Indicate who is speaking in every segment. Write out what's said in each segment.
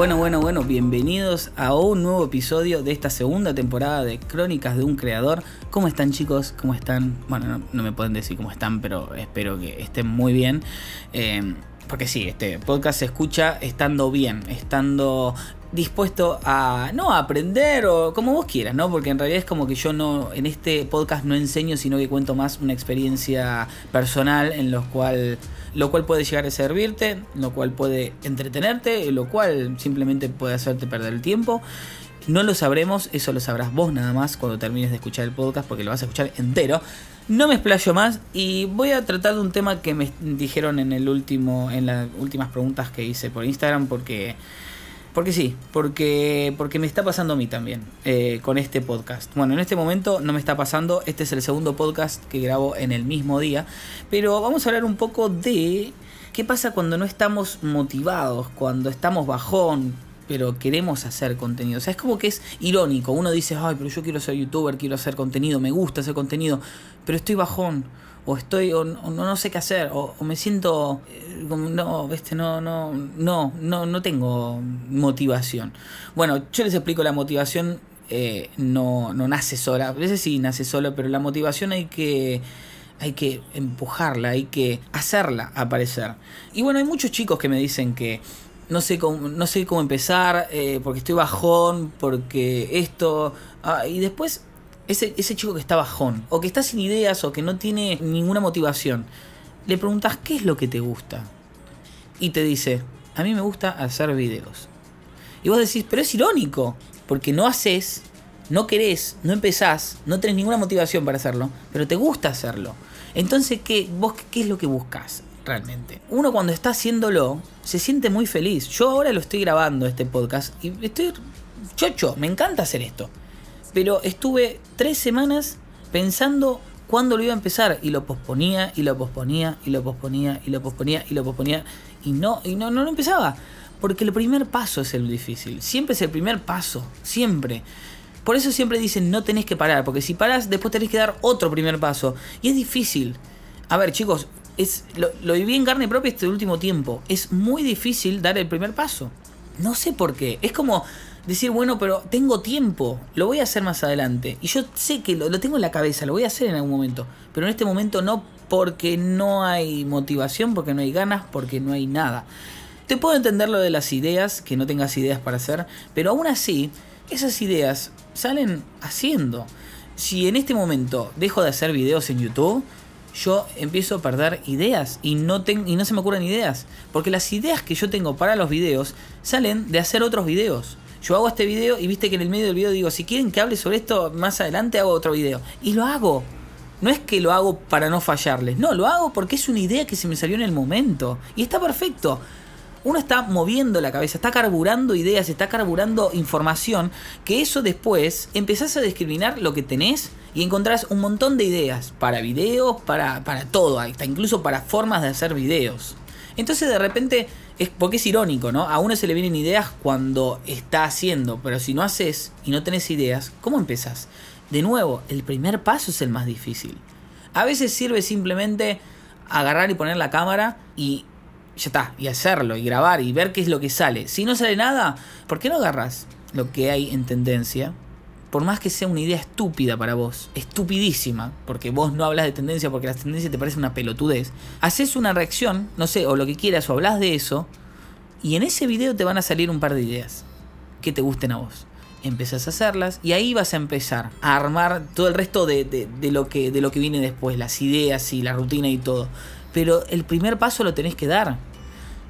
Speaker 1: Bueno, bueno, bueno, bienvenidos a un nuevo episodio de esta segunda temporada de Crónicas de un Creador. ¿Cómo están chicos? ¿Cómo están? Bueno, no, me pueden decir cómo están, pero espero que estén muy bien. Eh, porque sí, este podcast se escucha estando bien, estando dispuesto a no aprender o como vos quieras, ¿no? Porque en realidad es como que yo no en este podcast no enseño, sino que cuento más una experiencia personal en lo cual lo cual puede llegar a servirte, lo cual puede entretenerte, lo cual simplemente puede hacerte perder el tiempo. No lo sabremos, eso lo sabrás vos nada más cuando termines de escuchar el podcast porque lo vas a escuchar entero. No me explayo más y voy a tratar de un tema que me dijeron en el último en las últimas preguntas que hice por Instagram porque porque sí, porque, porque me está pasando a mí también eh, con este podcast. Bueno, en este momento no me está pasando, este es el segundo podcast que grabo en el mismo día, pero vamos a hablar un poco de qué pasa cuando no estamos motivados, cuando estamos bajón, pero queremos hacer contenido. O sea, es como que es irónico. Uno dice, ay, pero yo quiero ser youtuber, quiero hacer contenido, me gusta hacer contenido, pero estoy bajón o estoy o, no, sé qué hacer o, me siento eh, como no este no no no no no tengo motivación. Bueno yo les explico la motivación eh, no no nace sola. A veces sí nace sola pero la motivación hay que hay que empujarla hay que hacerla aparecer. Y bueno hay muchos chicos que me dicen que no sé cómo, no sé cómo empezar, eh, porque estoy bajón, porque esto... Ah, y después ese, ese chico que está bajón, o que está sin ideas, o que no tiene ninguna motivación, le preguntas qué es lo que te gusta. Y te dice, a mí me gusta hacer videos. Y vos decís, pero es irónico, porque no haces, no querés, no empezás, no tenés ninguna motivación para hacerlo, pero te gusta hacerlo. Entonces, ¿qué, vos qué es lo que buscas realmente? Uno cuando está haciéndolo, se siente muy feliz. Yo ahora lo estoy grabando, este podcast, y estoy chocho, me encanta hacer esto pero estuve tres semanas pensando cuándo lo iba a empezar y lo posponía y lo posponía y lo posponía y lo posponía y lo posponía y no y no no, no empezaba. Porque el primer paso es el difícil siempre es el primer paso siempre. Por eso siempre dicen no tenés que parar porque si paras después tenés que dar otro primer paso. Y es difícil. A ver chicos es lo, lo viví en carne propia este último tiempo. Es muy difícil dar el primer paso. No sé por qué. Es como decir, bueno, pero tengo tiempo, lo voy a hacer más adelante. Y yo sé que lo, tengo en la cabeza, lo voy a hacer en algún momento. Pero en este momento no porque no hay motivación, porque no hay ganas, porque no hay nada. Te puedo entender lo de las ideas, que no tengas ideas para hacer, pero aún así, esas ideas salen haciendo. Si en este momento dejo de hacer videos en YouTube, yo empiezo a perder ideas y no, y no se me ocurren ideas. Porque las ideas que yo tengo para los videos salen de hacer otros videos yo hago este video y viste que en el medio del video digo, si quieren que hable sobre esto más adelante hago otro video. Y lo hago. No es que lo hago para no fallarles, no, lo hago porque es una idea que se me salió en el momento. Y está perfecto. Uno está moviendo la cabeza, está carburando ideas, está carburando información, que eso después empezás a discriminar lo que tenés y encontrás un montón de ideas para videos, para, para todo, hasta incluso para formas de hacer videos. Entonces de repente es porque es irónico, ¿no? A uno se le vienen ideas cuando está haciendo, pero si no haces y no tenés ideas, ¿cómo empezás? De nuevo, el primer paso es el más difícil. A veces sirve simplemente agarrar y poner la cámara y ya está, y hacerlo, y grabar, y ver qué es lo que sale. Si no sale nada, ¿por qué no agarras lo que hay en tendencia? Por más que sea una idea estúpida para vos, estupidísima, porque vos no hablas de tendencia porque la tendencia te parece una pelotudez, haces una reacción, no sé, o lo que quieras, o hablas de eso, y en ese video te van a salir un par de ideas que te gusten a vos. Empezás a hacerlas y ahí vas a empezar a armar todo el resto de, de, lo, que, de lo que viene después, las ideas y la rutina y todo. Pero el primer paso lo tenés que dar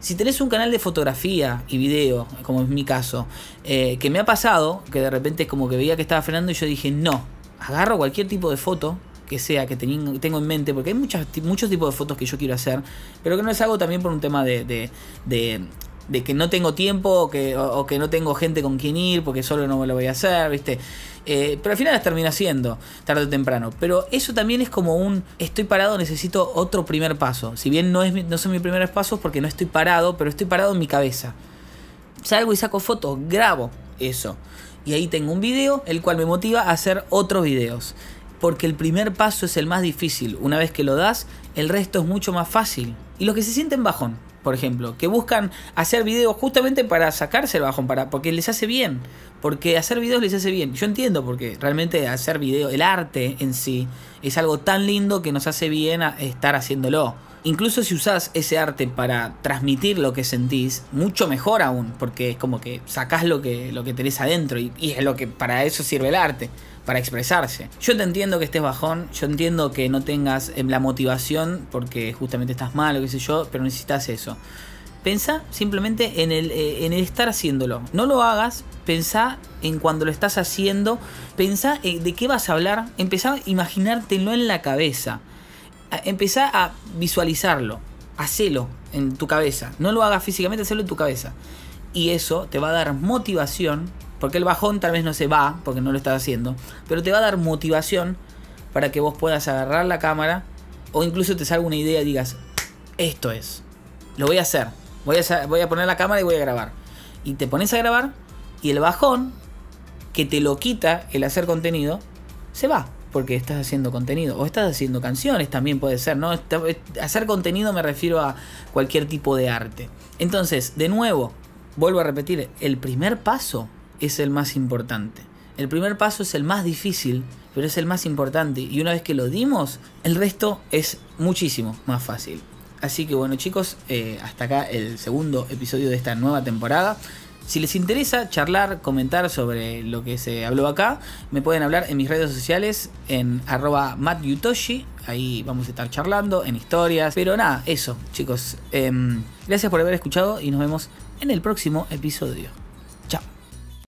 Speaker 1: si tenés un canal de fotografía y video, como es mi caso, eh, que me ha pasado, que de repente como que veía que estaba frenando y yo dije, no, agarro cualquier tipo de foto que sea, que tengo en mente, porque hay muchos tipos de fotos que yo quiero hacer, pero que no les hago también por un tema de, que no tengo tiempo o que, o que no tengo gente con quien ir, porque solo no me lo voy a hacer, ¿viste? Eh, pero al final las termina haciendo, tarde o temprano. Pero eso también es como un estoy parado, necesito otro primer paso. Si bien no, es, no son mis primeros pasos porque no estoy parado, pero estoy parado en mi cabeza. Salgo y saco fotos, grabo eso. Y ahí tengo un video, el cual me motiva a hacer otros videos. Porque el primer paso es el más difícil. Una vez que lo das, el resto es mucho más fácil. Y los que se sienten bajón, por ejemplo, que buscan hacer videos justamente para sacarse el bajón, para, porque les hace bien. Porque hacer videos les hace bien. Yo entiendo porque realmente hacer videos, el arte en sí, es algo tan lindo que nos hace bien estar haciéndolo. Incluso si usás ese arte para transmitir lo que sentís, mucho mejor aún, porque es como que sacás lo que, lo que tenés adentro y, es lo que para eso sirve el arte para expresarse. Yo te entiendo que estés bajón, yo entiendo que no tengas em, la motivación porque justamente estás mal o qué sé yo, pero necesitas eso. Pensá simplemente en el, eh, en el estar haciéndolo. No lo hagas, pensá en cuando lo estás haciendo, pensá eh, de qué vas a hablar, empezá a imaginártelo en la cabeza. Empezá a visualizarlo, hacelo en tu cabeza. No lo hagas físicamente, hacelo en tu cabeza. Y eso te va a dar motivación porque el bajón tal vez no se va, porque no lo estás haciendo, pero te va a dar motivación para que vos puedas agarrar la cámara o incluso te salga una idea y digas, esto es, lo voy a hacer, voy a, voy a poner la cámara y voy a grabar. Y te pones a grabar y el bajón que te lo quita el hacer contenido, se va, porque estás haciendo contenido. O estás haciendo canciones también puede ser, ¿no? Hacer contenido me refiero a cualquier tipo de arte. Entonces, de nuevo, vuelvo a repetir, el primer paso es el más importante. El primer paso es el más difícil, pero es el más importante. Y una vez que lo dimos, el resto es muchísimo más fácil. Así que bueno chicos, eh, hasta acá el segundo episodio de esta nueva temporada. Si les interesa charlar, comentar sobre lo que se habló acá, me pueden hablar en mis redes sociales en arroba mattyutoshi. Ahí vamos a estar charlando en historias. Pero nada, eso chicos. Em, gracias por haber escuchado y nos vemos en el próximo episodio.